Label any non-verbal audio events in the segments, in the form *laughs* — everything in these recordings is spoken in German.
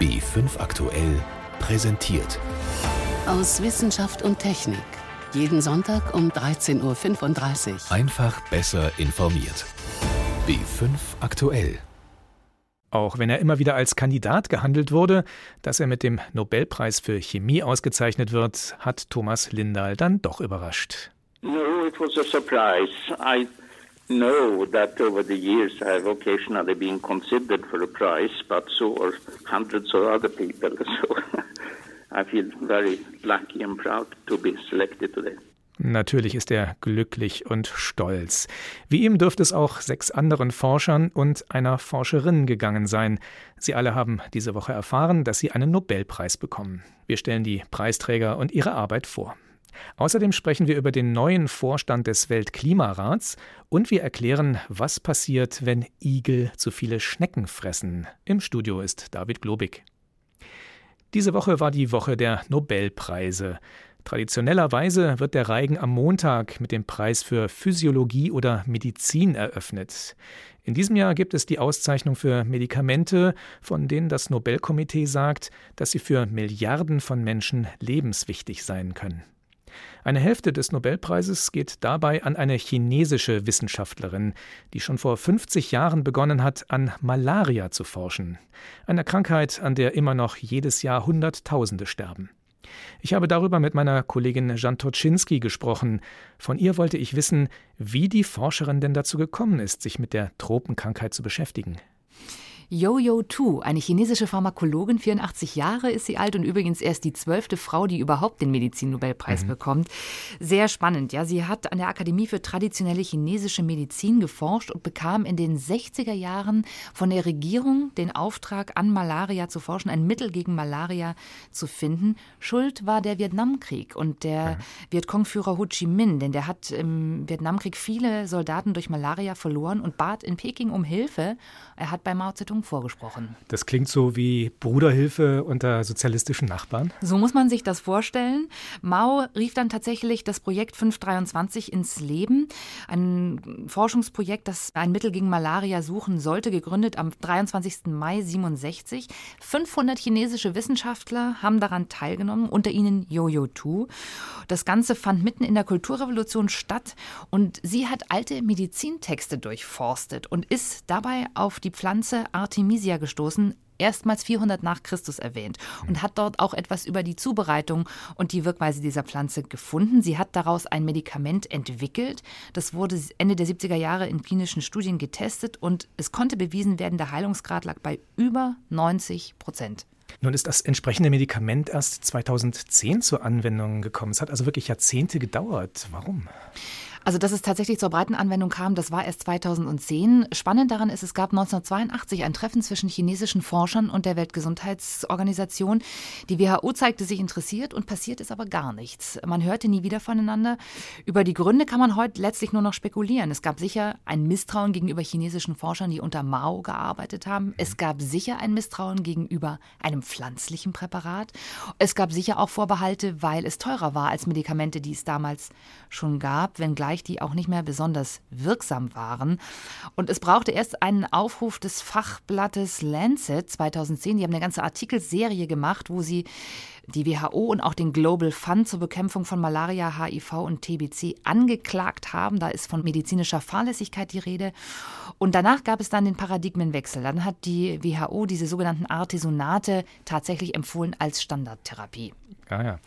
B5 aktuell präsentiert. Aus Wissenschaft und Technik. Jeden Sonntag um 13.35 Uhr. Einfach besser informiert. B5 aktuell. Auch wenn er immer wieder als Kandidat gehandelt wurde, dass er mit dem Nobelpreis für Chemie ausgezeichnet wird, hat Thomas Lindahl dann doch überrascht. No, it was a surprise. I know that over the years I have occasionally been considered for a prize, but so are hundreds of other people. *laughs* So I feel very lucky and proud to be selected today. Natürlich ist er glücklich und stolz. Wie ihm dürfte es auch sechs anderen Forschern und einer Forscherin gegangen sein. Sie alle haben diese Woche erfahren, dass sie einen Nobelpreis bekommen. Wir stellen die Preisträger und ihre Arbeit vor. Außerdem sprechen wir über den neuen Vorstand des Weltklimarats und wir erklären, was passiert, wenn Igel zu viele Schnecken fressen. Im Studio ist David Globig. Diese Woche war die Woche der Nobelpreise. Traditionellerweise wird der Reigen am Montag mit dem Preis für Physiologie oder Medizin eröffnet. In diesem Jahr gibt es die Auszeichnung für Medikamente, von denen das Nobelkomitee sagt, dass sie für Milliarden von Menschen lebenswichtig sein können. Eine Hälfte des Nobelpreises geht dabei an eine chinesische Wissenschaftlerin, die schon vor 50 Jahren begonnen hat, an Malaria zu forschen, einer Krankheit, an der immer noch jedes Jahr Hunderttausende sterben. Ich habe darüber mit meiner Kollegin Jan gesprochen. Von ihr wollte ich wissen, wie die Forscherin denn dazu gekommen ist, sich mit der Tropenkrankheit zu beschäftigen. Yo-Yo Tu, eine chinesische Pharmakologin, 84 Jahre ist sie alt und übrigens erst die zwölfte Frau, die überhaupt den Medizinnobelpreis mhm. bekommt. Sehr spannend, ja. Sie hat an der Akademie für traditionelle chinesische Medizin geforscht und bekam in den 60er Jahren von der Regierung den Auftrag, an Malaria zu forschen, ein Mittel gegen Malaria zu finden. Schuld war der Vietnamkrieg und der mhm. Vietcong-Führer Ho Chi Minh, denn der hat im Vietnamkrieg viele Soldaten durch Malaria verloren und bat in Peking um Hilfe. Er hat bei Mao Zedong Richtung vorgesprochen. Das klingt so wie Bruderhilfe unter sozialistischen Nachbarn. So muss man sich das vorstellen. Mao rief dann tatsächlich das Projekt 523 ins Leben. Ein Forschungsprojekt, das ein Mittel gegen Malaria suchen sollte, gegründet am 23. Mai 67. 500 chinesische Wissenschaftler haben daran teilgenommen, unter ihnen Yo-Yo Tu. Das Ganze fand mitten in der Kulturrevolution statt und sie hat alte Medizintexte durchforstet und ist dabei auf die Pflanze Artemisia gestoßen, erstmals 400 nach Christus erwähnt und hat dort auch etwas über die Zubereitung und die Wirkweise dieser Pflanze gefunden. Sie hat daraus ein Medikament entwickelt. Das wurde Ende der 70er Jahre in klinischen Studien getestet und es konnte bewiesen werden, der Heilungsgrad lag bei über 90 Prozent. Nun ist das entsprechende Medikament erst 2010 zur Anwendung gekommen. Es hat also wirklich Jahrzehnte gedauert. Warum? Also, dass es tatsächlich zur breiten Anwendung kam, das war erst 2010. Spannend daran ist, es gab 1982 ein Treffen zwischen chinesischen Forschern und der Weltgesundheitsorganisation. Die WHO zeigte sich interessiert und passiert ist aber gar nichts. Man hörte nie wieder voneinander. Über die Gründe kann man heute letztlich nur noch spekulieren. Es gab sicher ein Misstrauen gegenüber chinesischen Forschern, die unter Mao gearbeitet haben. Es gab sicher ein Misstrauen gegenüber einem pflanzlichen Präparat. Es gab sicher auch Vorbehalte, weil es teurer war als Medikamente, die es damals schon gab, wenngleich Bereich, die auch nicht mehr besonders wirksam waren. Und es brauchte erst einen Aufruf des Fachblattes Lancet 2010. Die haben eine ganze Artikelserie gemacht, wo sie die WHO und auch den Global Fund zur Bekämpfung von Malaria, HIV und TBC angeklagt haben. Da ist von medizinischer Fahrlässigkeit die Rede. Und danach gab es dann den Paradigmenwechsel. Dann hat die WHO diese sogenannten Artesonate tatsächlich empfohlen als Standardtherapie. Ja, ja.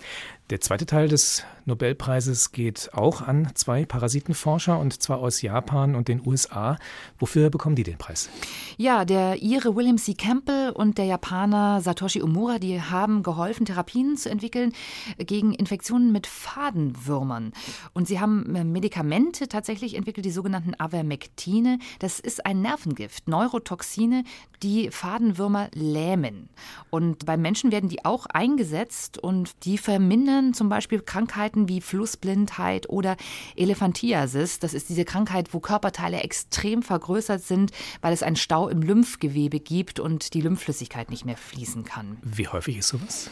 Der zweite Teil des Nobelpreises geht auch an zwei Parasitenforscher und zwar aus Japan und den USA. Wofür bekommen die den Preis? Ja, der Ire William C. Campbell und der Japaner Satoshi Omura, die haben geholfen, Therapien zu entwickeln gegen Infektionen mit Fadenwürmern. Und sie haben äh, Medikamente tatsächlich entwickelt, die sogenannten Avermectine. Das ist ein Nervengift, Neurotoxine, die Fadenwürmer lähmen. Und beim Menschen werden die auch eingesetzt und die vermindern zum Beispiel Krankheiten wie Flussblindheit oder Elephantiasis. Das ist diese Krankheit, wo Körperteile extrem vergrößert sind, weil es einen Stau im Lymphgewebe gibt und die Lymphflüssigkeit nicht mehr fließen kann. Wie häufig ist sowas?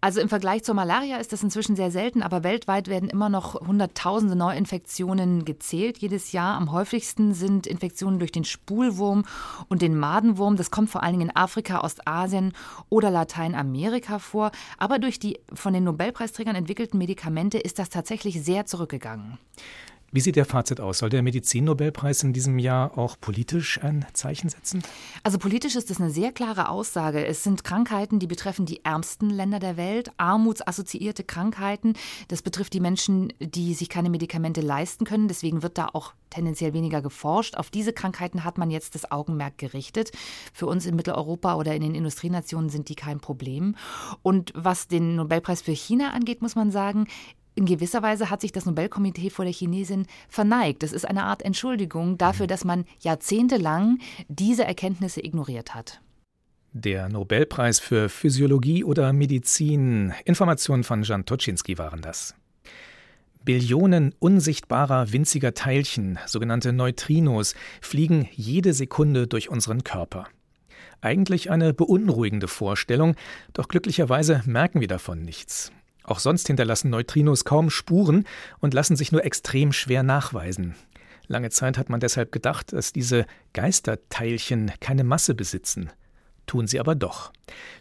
Also im Vergleich zur Malaria ist das inzwischen sehr selten, aber weltweit werden immer noch Hunderttausende Neuinfektionen gezählt jedes Jahr. Am häufigsten sind Infektionen durch den Spulwurm und den Madenwurm. Das kommt vor allen Dingen in Afrika, Ostasien oder Lateinamerika vor. Aber durch die von den Nobelpreisträgern entwickelten Medikamente ist das tatsächlich sehr zurückgegangen. Wie sieht der Fazit aus? Soll der Medizinnobelpreis in diesem Jahr auch politisch ein Zeichen setzen? Also politisch ist das eine sehr klare Aussage. Es sind Krankheiten, die betreffen die ärmsten Länder der Welt, armutsassoziierte Krankheiten. Das betrifft die Menschen, die sich keine Medikamente leisten können. Deswegen wird da auch tendenziell weniger geforscht. Auf diese Krankheiten hat man jetzt das Augenmerk gerichtet. Für uns in Mitteleuropa oder in den Industrienationen sind die kein Problem. Und was den Nobelpreis für China angeht, muss man sagen, in gewisser Weise hat sich das Nobelkomitee vor der Chinesin verneigt. Das ist eine Art Entschuldigung dafür, dass man jahrzehntelang diese Erkenntnisse ignoriert hat. Der Nobelpreis für Physiologie oder Medizin. Informationen von Jan Toczynski waren das. Billionen unsichtbarer winziger Teilchen, sogenannte Neutrinos, fliegen jede Sekunde durch unseren Körper. Eigentlich eine beunruhigende Vorstellung, doch glücklicherweise merken wir davon nichts. Auch sonst hinterlassen Neutrinos kaum Spuren und lassen sich nur extrem schwer nachweisen. Lange Zeit hat man deshalb gedacht, dass diese Geisterteilchen keine Masse besitzen. Tun sie aber doch.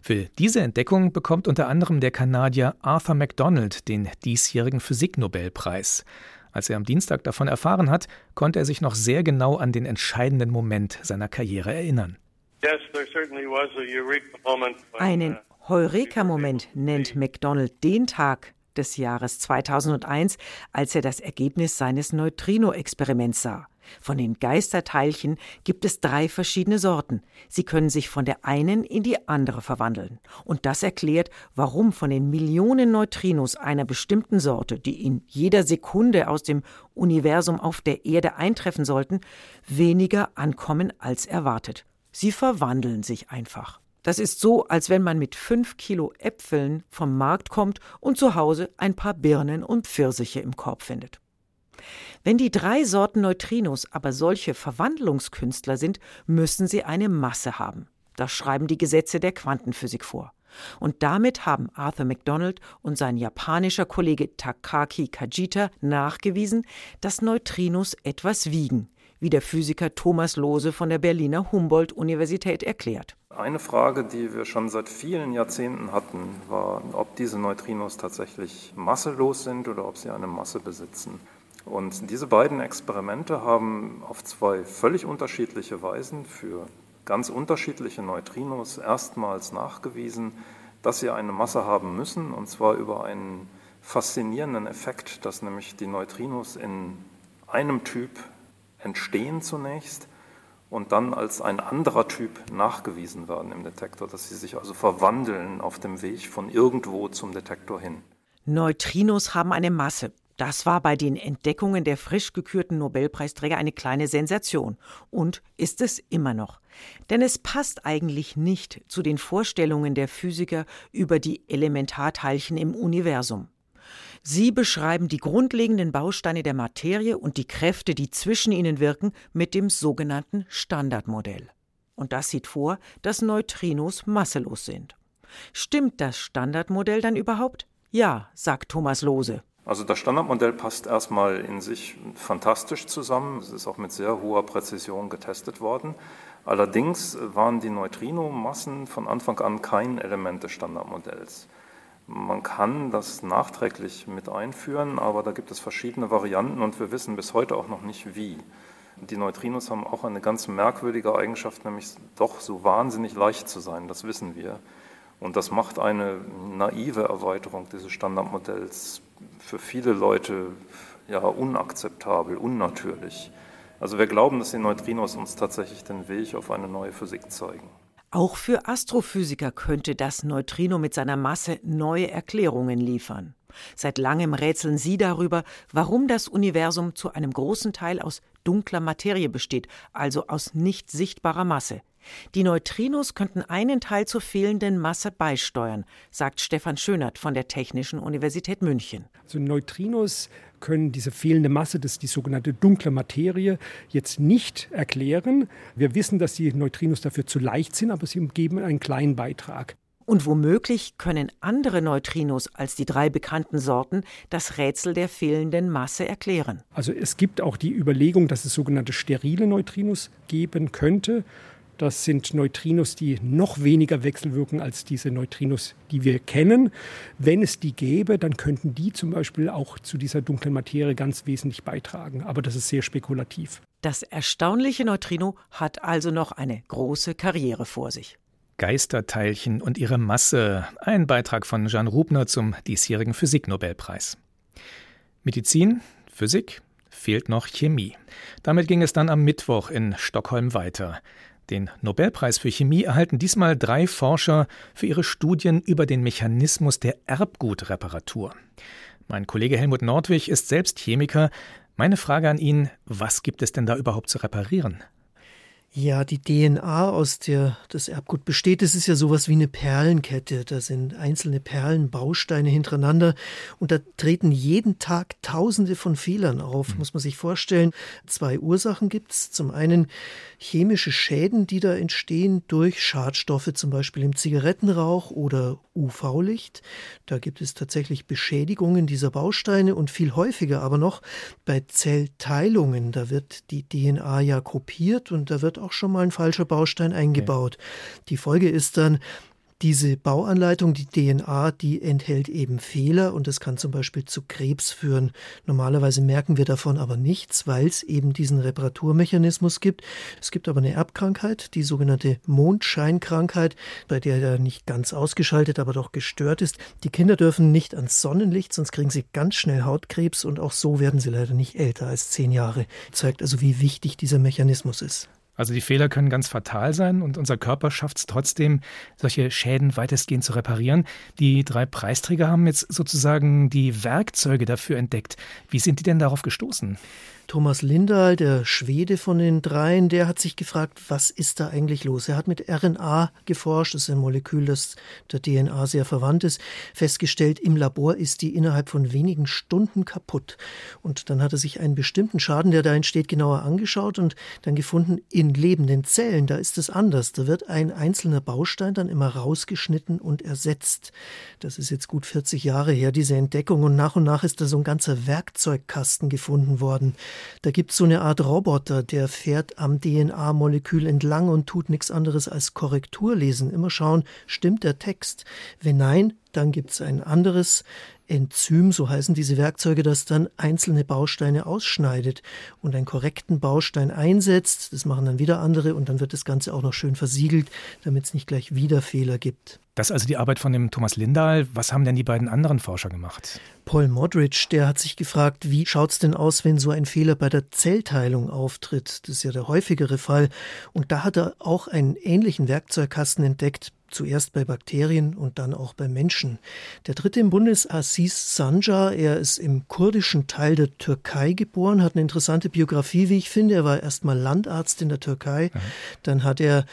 Für diese Entdeckung bekommt unter anderem der Kanadier Arthur MacDonald den diesjährigen Physiknobelpreis. Als er am Dienstag davon erfahren hat, konnte er sich noch sehr genau an den entscheidenden Moment seiner Karriere erinnern. Einen Heureka-Moment nennt McDonald den Tag des Jahres 2001, als er das Ergebnis seines Neutrino-Experiments sah. Von den Geisterteilchen gibt es drei verschiedene Sorten. Sie können sich von der einen in die andere verwandeln. Und das erklärt, warum von den Millionen Neutrinos einer bestimmten Sorte, die in jeder Sekunde aus dem Universum auf der Erde eintreffen sollten, weniger ankommen als erwartet. Sie verwandeln sich einfach. Das ist so, als wenn man mit fünf Kilo Äpfeln vom Markt kommt und zu Hause ein paar Birnen und Pfirsiche im Korb findet. Wenn die drei Sorten Neutrinos aber solche Verwandlungskünstler sind, müssen sie eine Masse haben. Das schreiben die Gesetze der Quantenphysik vor. Und damit haben Arthur MacDonald und sein japanischer Kollege Takaki Kajita nachgewiesen, dass Neutrinos etwas wiegen, wie der Physiker Thomas Lohse von der Berliner Humboldt-Universität erklärt. Eine Frage, die wir schon seit vielen Jahrzehnten hatten, war, ob diese Neutrinos tatsächlich masselos sind oder ob sie eine Masse besitzen. Und diese beiden Experimente haben auf zwei völlig unterschiedliche Weisen für ganz unterschiedliche Neutrinos erstmals nachgewiesen, dass sie eine Masse haben müssen, und zwar über einen faszinierenden Effekt, dass nämlich die Neutrinos in einem Typ entstehen zunächst und dann als ein anderer Typ nachgewiesen werden im Detektor, dass sie sich also verwandeln auf dem Weg von irgendwo zum Detektor hin. Neutrinos haben eine Masse. Das war bei den Entdeckungen der frisch gekürten Nobelpreisträger eine kleine Sensation und ist es immer noch. Denn es passt eigentlich nicht zu den Vorstellungen der Physiker über die Elementarteilchen im Universum. Sie beschreiben die grundlegenden Bausteine der Materie und die Kräfte, die zwischen ihnen wirken, mit dem sogenannten Standardmodell. Und das sieht vor, dass Neutrinos masselos sind. Stimmt das Standardmodell dann überhaupt? Ja, sagt Thomas Lohse. Also das Standardmodell passt erstmal in sich fantastisch zusammen. Es ist auch mit sehr hoher Präzision getestet worden. Allerdings waren die Neutrinomassen von Anfang an kein Element des Standardmodells. Man kann das nachträglich mit einführen, aber da gibt es verschiedene Varianten und wir wissen bis heute auch noch nicht wie. Die Neutrinos haben auch eine ganz merkwürdige Eigenschaft, nämlich doch so wahnsinnig leicht zu sein, das wissen wir. Und das macht eine naive Erweiterung dieses Standardmodells für viele Leute ja unakzeptabel, unnatürlich. Also wir glauben, dass die Neutrinos uns tatsächlich den Weg auf eine neue Physik zeigen. Auch für Astrophysiker könnte das Neutrino mit seiner Masse neue Erklärungen liefern. Seit langem rätseln sie darüber, warum das Universum zu einem großen Teil aus dunkler Materie besteht, also aus nicht sichtbarer Masse. Die Neutrinos könnten einen Teil zur fehlenden Masse beisteuern, sagt Stefan Schönert von der Technischen Universität München. Also Neutrinos können diese fehlende Masse, das ist die sogenannte dunkle Materie, jetzt nicht erklären. Wir wissen, dass die Neutrinos dafür zu leicht sind, aber sie geben einen kleinen Beitrag. Und womöglich können andere Neutrinos als die drei bekannten Sorten das Rätsel der fehlenden Masse erklären. Also es gibt auch die Überlegung, dass es sogenannte sterile Neutrinos geben könnte. Das sind Neutrinos, die noch weniger wechselwirken als diese Neutrinos, die wir kennen. Wenn es die gäbe, dann könnten die zum Beispiel auch zu dieser dunklen Materie ganz wesentlich beitragen. Aber das ist sehr spekulativ. Das erstaunliche Neutrino hat also noch eine große Karriere vor sich. Geisterteilchen und ihre Masse. Ein Beitrag von Jan Rubner zum diesjährigen Physiknobelpreis. Medizin, Physik, fehlt noch Chemie. Damit ging es dann am Mittwoch in Stockholm weiter. Den Nobelpreis für Chemie erhalten diesmal drei Forscher für ihre Studien über den Mechanismus der Erbgutreparatur. Mein Kollege Helmut Nordwig ist selbst Chemiker. Meine Frage an ihn, was gibt es denn da überhaupt zu reparieren? Ja, die DNA, aus der das Erbgut besteht, das ist ja sowas wie eine Perlenkette. Da sind einzelne Perlenbausteine hintereinander und da treten jeden Tag Tausende von Fehlern auf, mhm. muss man sich vorstellen. Zwei Ursachen gibt es. Zum einen chemische Schäden, die da entstehen durch Schadstoffe, zum Beispiel im Zigarettenrauch oder UV-Licht. Da gibt es tatsächlich Beschädigungen dieser Bausteine und viel häufiger aber noch bei Zellteilungen. Da wird die DNA ja kopiert und da wird auch schon mal ein falscher Baustein eingebaut. Okay. Die Folge ist dann, diese Bauanleitung, die DNA, die enthält eben Fehler und es kann zum Beispiel zu Krebs führen. Normalerweise merken wir davon aber nichts, weil es eben diesen Reparaturmechanismus gibt. Es gibt aber eine Erbkrankheit, die sogenannte Mondscheinkrankheit, bei der er nicht ganz ausgeschaltet, aber doch gestört ist. Die Kinder dürfen nicht ans Sonnenlicht, sonst kriegen sie ganz schnell Hautkrebs und auch so werden sie leider nicht älter als zehn Jahre. Zeigt also, wie wichtig dieser Mechanismus ist. Also die Fehler können ganz fatal sein und unser Körper schafft es trotzdem, solche Schäden weitestgehend zu reparieren. Die drei Preisträger haben jetzt sozusagen die Werkzeuge dafür entdeckt. Wie sind die denn darauf gestoßen? Thomas Lindahl, der Schwede von den dreien, der hat sich gefragt, was ist da eigentlich los? Er hat mit RNA geforscht, das ist ein Molekül, das der DNA sehr verwandt ist, festgestellt, im Labor ist die innerhalb von wenigen Stunden kaputt. Und dann hat er sich einen bestimmten Schaden, der da entsteht, genauer angeschaut und dann gefunden, in lebenden Zellen, da ist es anders. Da wird ein einzelner Baustein dann immer rausgeschnitten und ersetzt. Das ist jetzt gut 40 Jahre her, diese Entdeckung. Und nach und nach ist da so ein ganzer Werkzeugkasten gefunden worden. Da gibt es so eine Art Roboter, der fährt am DNA-Molekül entlang und tut nichts anderes als Korrektur lesen. Immer schauen, stimmt der Text? Wenn nein, dann gibt es ein anderes Enzym, so heißen diese Werkzeuge, das dann einzelne Bausteine ausschneidet und einen korrekten Baustein einsetzt. Das machen dann wieder andere und dann wird das Ganze auch noch schön versiegelt, damit es nicht gleich wieder Fehler gibt. Das ist also die Arbeit von dem Thomas Lindahl. Was haben denn die beiden anderen Forscher gemacht? Paul Modrich, der hat sich gefragt, wie schaut es denn aus, wenn so ein Fehler bei der Zellteilung auftritt? Das ist ja der häufigere Fall. Und da hat er auch einen ähnlichen Werkzeugkasten entdeckt, zuerst bei Bakterien und dann auch bei Menschen. Der dritte im Bunde ist Aziz Sancar. Er ist im kurdischen Teil der Türkei geboren, hat eine interessante Biografie, wie ich finde. Er war erstmal Landarzt in der Türkei. Dann hat er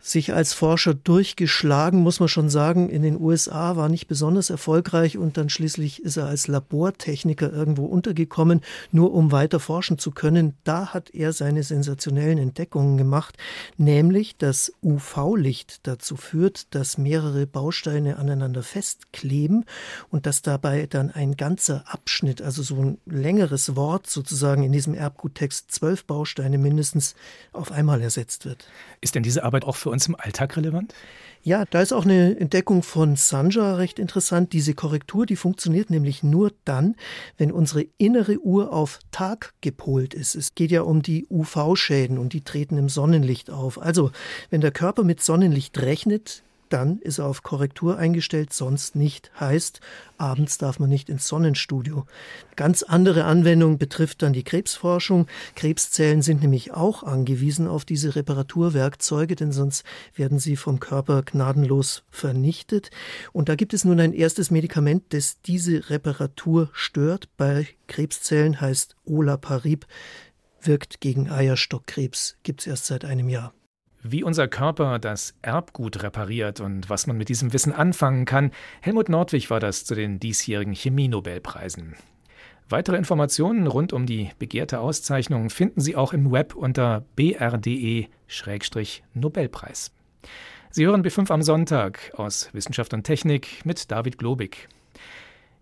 sich als Forscher durchgeschlagen, muss man schon sagen. In den USA war nicht besonders erfolgreich und dann schließlich ist er als Labortechniker irgendwo untergekommen, nur um weiter forschen zu können. Da hat er seine sensationellen Entdeckungen gemacht, nämlich dass UV-Licht dazu führt, dass mehrere Bausteine aneinander festkleben und dass dabei dann ein ganzer Abschnitt, also so ein längeres Wort sozusagen in diesem Erbguttext, zwölf Bausteine mindestens auf einmal ersetzt wird. Ist denn diese Arbeit auch für uns im Alltag relevant? Ja, da ist auch eine Entdeckung von Sanja recht interessant. Diese Korrektur, die funktioniert nämlich nur dann, wenn unsere innere Uhr auf Tag gepolt ist. Es geht ja um die UV-Schäden und die treten im Sonnenlicht auf. Also, wenn der Körper mit Sonnenlicht rechnet, dann ist er auf Korrektur eingestellt, sonst nicht. Heißt, abends darf man nicht ins Sonnenstudio. Ganz andere Anwendung betrifft dann die Krebsforschung. Krebszellen sind nämlich auch angewiesen auf diese Reparaturwerkzeuge, denn sonst werden sie vom Körper gnadenlos vernichtet. Und da gibt es nun ein erstes Medikament, das diese Reparatur stört. Bei Krebszellen heißt Olaparib, wirkt gegen Eierstockkrebs, gibt es erst seit einem Jahr. Wie unser Körper das Erbgut repariert und was man mit diesem Wissen anfangen kann, Helmut Nordwig war das zu den diesjährigen Chemie-Nobelpreisen. Weitere Informationen rund um die begehrte Auszeichnung finden Sie auch im Web unter brde-nobelpreis. Sie hören B5 am Sonntag aus Wissenschaft und Technik mit David Globig.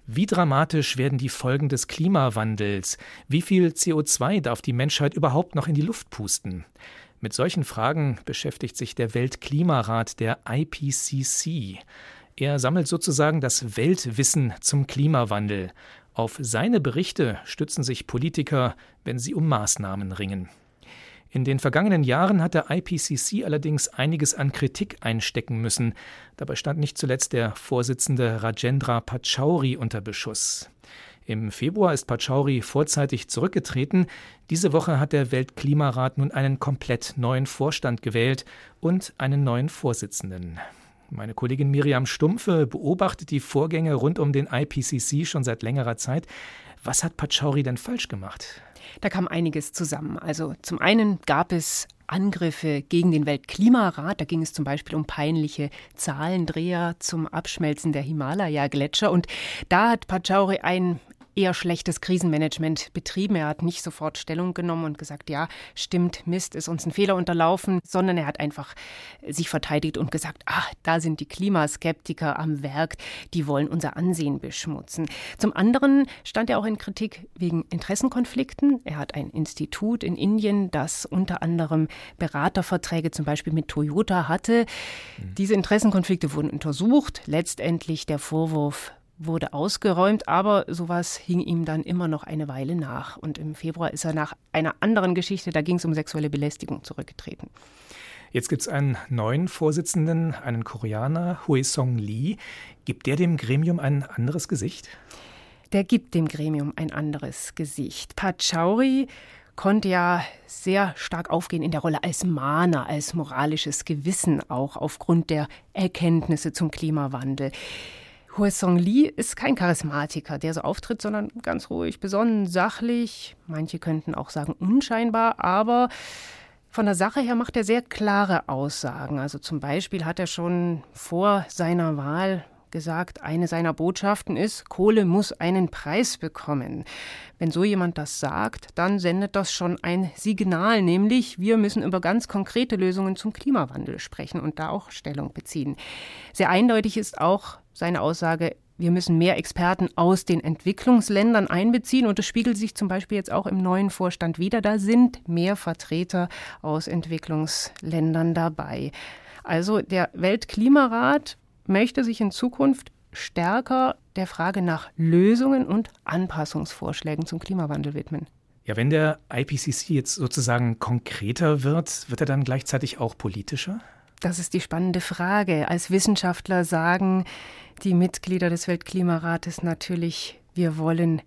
Wie dramatisch werden die Folgen des Klimawandels? Wie viel CO2 darf die Menschheit überhaupt noch in die Luft pusten? Mit solchen Fragen beschäftigt sich der Weltklimarat der IPCC. Er sammelt sozusagen das Weltwissen zum Klimawandel. Auf seine Berichte stützen sich Politiker, wenn sie um Maßnahmen ringen. In den vergangenen Jahren hat der IPCC allerdings einiges an Kritik einstecken müssen. Dabei stand nicht zuletzt der Vorsitzende Rajendra Pachauri unter Beschuss. Im Februar ist Pachauri vorzeitig zurückgetreten. Diese Woche hat der Weltklimarat nun einen komplett neuen Vorstand gewählt und einen neuen Vorsitzenden. Meine Kollegin Miriam Stumpfe beobachtet die Vorgänge rund um den IPCC schon seit längerer Zeit. Was hat Pachauri denn falsch gemacht? Da kam einiges zusammen. Also zum einen gab es Angriffe gegen den Weltklimarat. Da ging es zum Beispiel um peinliche Zahlendreher zum Abschmelzen der Himalaya-Gletscher. Und da hat Pachauri ein eher schlechtes Krisenmanagement betrieben. Er hat nicht sofort Stellung genommen und gesagt, ja, stimmt, Mist, ist uns ein Fehler unterlaufen, sondern er hat einfach sich verteidigt und gesagt, ach, da sind die Klimaskeptiker am Werk, die wollen unser Ansehen beschmutzen. Zum anderen stand er auch in Kritik wegen Interessenkonflikten. Er hat ein Institut in Indien, das unter anderem Beraterverträge zum Beispiel mit Toyota hatte. Mhm. Diese Interessenkonflikte wurden untersucht. Letztendlich der Vorwurf wurde ausgeräumt, aber sowas hing ihm dann immer noch eine Weile nach. Und im Februar ist er nach einer anderen Geschichte, da ging es um sexuelle Belästigung, zurückgetreten. Jetzt gibt es einen neuen Vorsitzenden, einen Koreaner, Hui Song Lee. Gibt der dem Gremium ein anderes Gesicht? Der gibt dem Gremium ein anderes Gesicht. Pachauri konnte ja sehr stark aufgehen in der Rolle als Mahner, als moralisches Gewissen, auch aufgrund der Erkenntnisse zum Klimawandel. Hue Song Lee ist kein Charismatiker, der so auftritt, sondern ganz ruhig, besonnen, sachlich. Manche könnten auch sagen unscheinbar, aber von der Sache her macht er sehr klare Aussagen. Also zum Beispiel hat er schon vor seiner Wahl gesagt, eine seiner Botschaften ist, Kohle muss einen Preis bekommen. Wenn so jemand das sagt, dann sendet das schon ein Signal, nämlich wir müssen über ganz konkrete Lösungen zum Klimawandel sprechen und da auch Stellung beziehen. Sehr eindeutig ist auch seine Aussage, wir müssen mehr Experten aus den Entwicklungsländern einbeziehen und das spiegelt sich zum Beispiel jetzt auch im neuen Vorstand wieder. Da sind mehr Vertreter aus Entwicklungsländern dabei. Also der Weltklimarat möchte sich in Zukunft stärker der Frage nach Lösungen und Anpassungsvorschlägen zum Klimawandel widmen. Ja, wenn der IPCC jetzt sozusagen konkreter wird, wird er dann gleichzeitig auch politischer? Das ist die spannende Frage. Als Wissenschaftler sagen die Mitglieder des Weltklimarates natürlich, wir wollen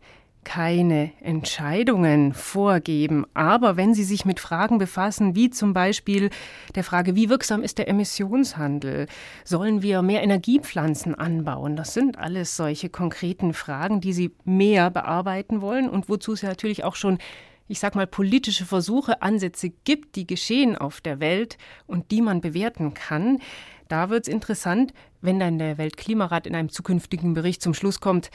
keine Entscheidungen vorgeben. Aber wenn Sie sich mit Fragen befassen, wie zum Beispiel der Frage, wie wirksam ist der Emissionshandel? Sollen wir mehr Energiepflanzen anbauen? Das sind alles solche konkreten Fragen, die Sie mehr bearbeiten wollen und wozu ja natürlich auch schon ich sag mal, politische Versuche, Ansätze gibt, die geschehen auf der Welt und die man bewerten kann. Da wird es interessant, wenn dann der Weltklimarat in einem zukünftigen Bericht zum Schluss kommt,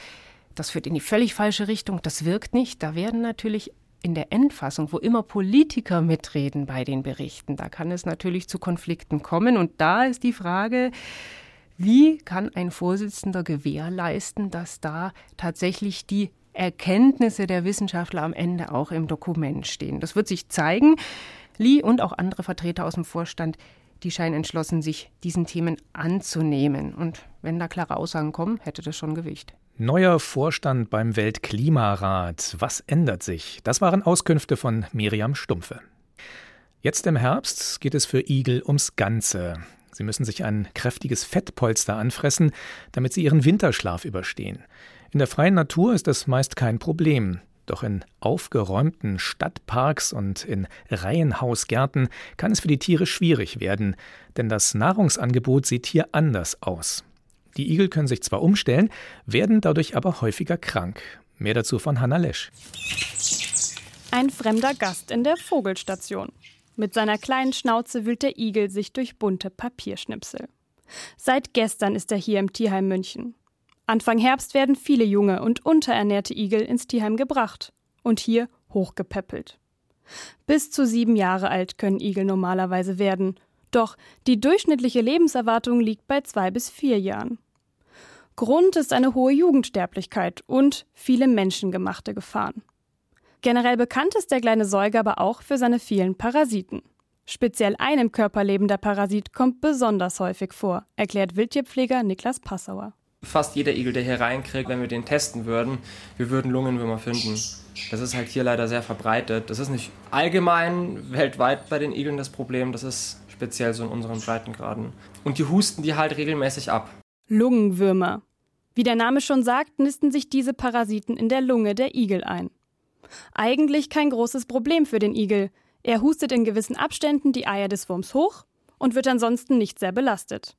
das führt in die völlig falsche Richtung, das wirkt nicht. Da werden natürlich in der Endfassung, wo immer Politiker mitreden bei den Berichten, da kann es natürlich zu Konflikten kommen. Und da ist die Frage, wie kann ein Vorsitzender gewährleisten, dass da tatsächlich die Erkenntnisse der Wissenschaftler am Ende auch im Dokument stehen? Das wird sich zeigen. Lee und auch andere Vertreter aus dem Vorstand, die scheinen entschlossen, sich diesen Themen anzunehmen. Und wenn da klare Aussagen kommen, hätte das schon Gewicht. Neuer Vorstand beim Weltklimarat. Was ändert sich? Das waren Auskünfte von Miriam Stumpfe. Jetzt im Herbst geht es für Igel ums Ganze. Sie müssen sich ein kräftiges Fettpolster anfressen, damit sie ihren Winterschlaf überstehen. In der freien Natur ist das meist kein Problem. Doch in aufgeräumten Stadtparks und in Reihenhausgärten kann es für die Tiere schwierig werden, denn das Nahrungsangebot sieht hier anders aus. Die Igel können sich zwar umstellen, werden dadurch aber häufiger krank. Mehr dazu von Hanna Lesch. Ein fremder Gast in der Vogelstation. Mit seiner kleinen Schnauze wühlt der Igel sich durch bunte Papierschnipsel. Seit gestern ist er hier im Tierheim München. Anfang Herbst werden viele junge und unterernährte Igel ins Tierheim gebracht und hier hochgepäppelt. Bis zu sieben Jahre alt können Igel normalerweise werden, Doch die durchschnittliche Lebenserwartung liegt bei zwei bis vier Jahren. Grund ist eine hohe Jugendsterblichkeit und viele menschengemachte Gefahren. Generell bekannt ist der kleine Säuger aber auch für seine vielen Parasiten. Speziell ein im Körper lebender Parasit kommt besonders häufig vor, erklärt Wildtierpfleger Niklas Passauer. Fast jeder Igel, der hier reinkriegt, wenn wir den testen würden, wir würden Lungenwürmer finden. Das ist halt hier leider sehr verbreitet. Das ist nicht allgemein weltweit bei den Igeln das Problem, das ist speziell so in unseren Breitengraden. Und die husten die halt regelmäßig ab. Lungenwürmer. Wie der Name schon sagt, nisten sich diese Parasiten in der Lunge der Igel ein. Eigentlich kein großes Problem für den Igel. Er hustet in gewissen Abständen die Eier des Wurms hoch und wird ansonsten nicht sehr belastet.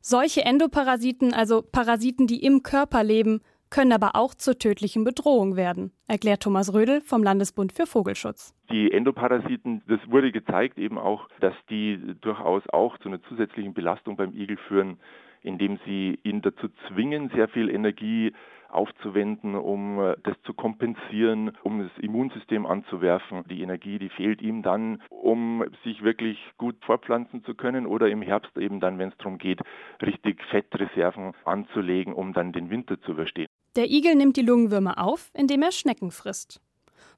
Solche Endoparasiten, also Parasiten, die im Körper leben, können aber auch zur tödlichen Bedrohung werden, erklärt Thomas Rödel vom Landesbund für Vogelschutz. Die Endoparasiten, das wurde gezeigt eben auch, dass die durchaus auch zu einer zusätzlichen Belastung beim Igel führen indem sie ihn dazu zwingen, sehr viel Energie aufzuwenden, um äh, das zu kompensieren, um das Immunsystem anzuwerfen. Die Energie, die fehlt ihm dann, um sich wirklich gut fortpflanzen zu können oder im Herbst eben dann, wenn es darum geht, richtig Fettreserven anzulegen, um dann den Winter zu überstehen. Der Igel nimmt die Lungenwürmer auf, indem er Schnecken frisst.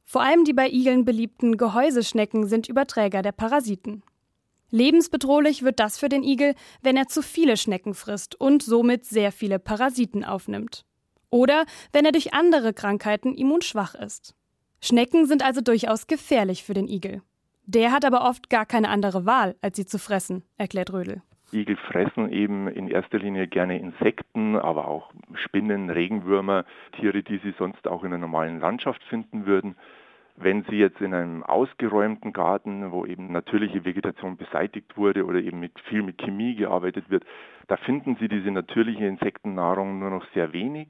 Vor allem die bei Igeln beliebten Gehäuseschnecken sind Überträger der Parasiten. Lebensbedrohlich wird das für den Igel, wenn er zu viele Schnecken frisst und somit sehr viele Parasiten aufnimmt. Oder wenn er durch andere Krankheiten immunschwach ist. Schnecken sind also durchaus gefährlich für den Igel. Der hat aber oft gar keine andere Wahl, als sie zu fressen, erklärt Rödel. Igel fressen eben in erster Linie gerne Insekten, aber auch Spinnen, Regenwürmer, Tiere, die sie sonst auch in der normalen Landschaft finden würden. Wenn Sie jetzt in einem ausgeräumten Garten, wo eben natürliche Vegetation beseitigt wurde oder eben mit viel mit Chemie gearbeitet wird, da finden Sie diese natürliche Insektennahrung nur noch sehr wenig.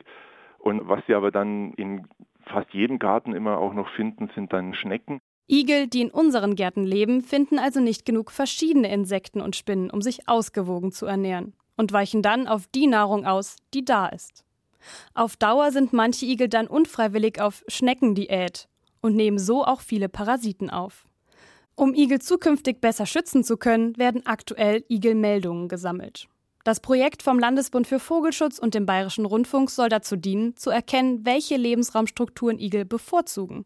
Und was Sie aber dann in fast jedem Garten immer auch noch finden, sind dann Schnecken. Igel, die in unseren Gärten leben, finden also nicht genug verschiedene Insekten und Spinnen, um sich ausgewogen zu ernähren und weichen dann auf die Nahrung aus, die da ist. Auf Dauer sind manche Igel dann unfreiwillig auf Schneckendiät und nehmen so auch viele Parasiten auf. Um Igel zukünftig besser schützen zu können, werden aktuell Igelmeldungen gesammelt. Das Projekt vom Landesbund für Vogelschutz und dem Bayerischen Rundfunk soll dazu dienen, zu erkennen, welche Lebensraumstrukturen Igel bevorzugen.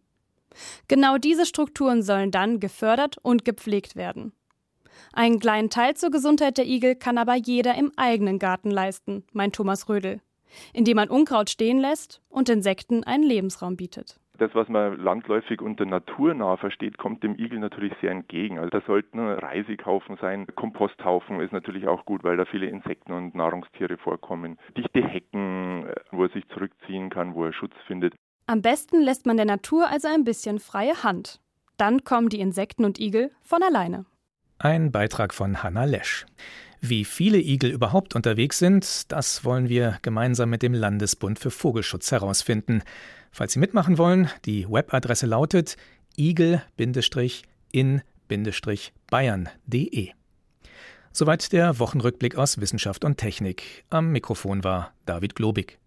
Genau diese Strukturen sollen dann gefördert und gepflegt werden. Einen kleinen Teil zur Gesundheit der Igel kann aber jeder im eigenen Garten leisten, meint Thomas Rödel, indem man Unkraut stehen lässt und Insekten einen Lebensraum bietet. Das, was man landläufig unter naturnah versteht, kommt dem Igel natürlich sehr entgegen. Also da sollten Reisighaufen sein. Komposthaufen ist natürlich auch gut, weil da viele Insekten und Nahrungstiere vorkommen. Dichte Hecken, wo er sich zurückziehen kann, wo er Schutz findet. Am besten lässt man der Natur also ein bisschen freie Hand. Dann kommen die Insekten und Igel von alleine. Ein Beitrag von Hanna Lesch. Wie viele Igel überhaupt unterwegs sind, das wollen wir gemeinsam mit dem Landesbund für Vogelschutz herausfinden. Falls Sie mitmachen wollen, die Webadresse lautet igel-in-bayern.de. Soweit der Wochenrückblick aus Wissenschaft und Technik. Am Mikrofon war David Globig.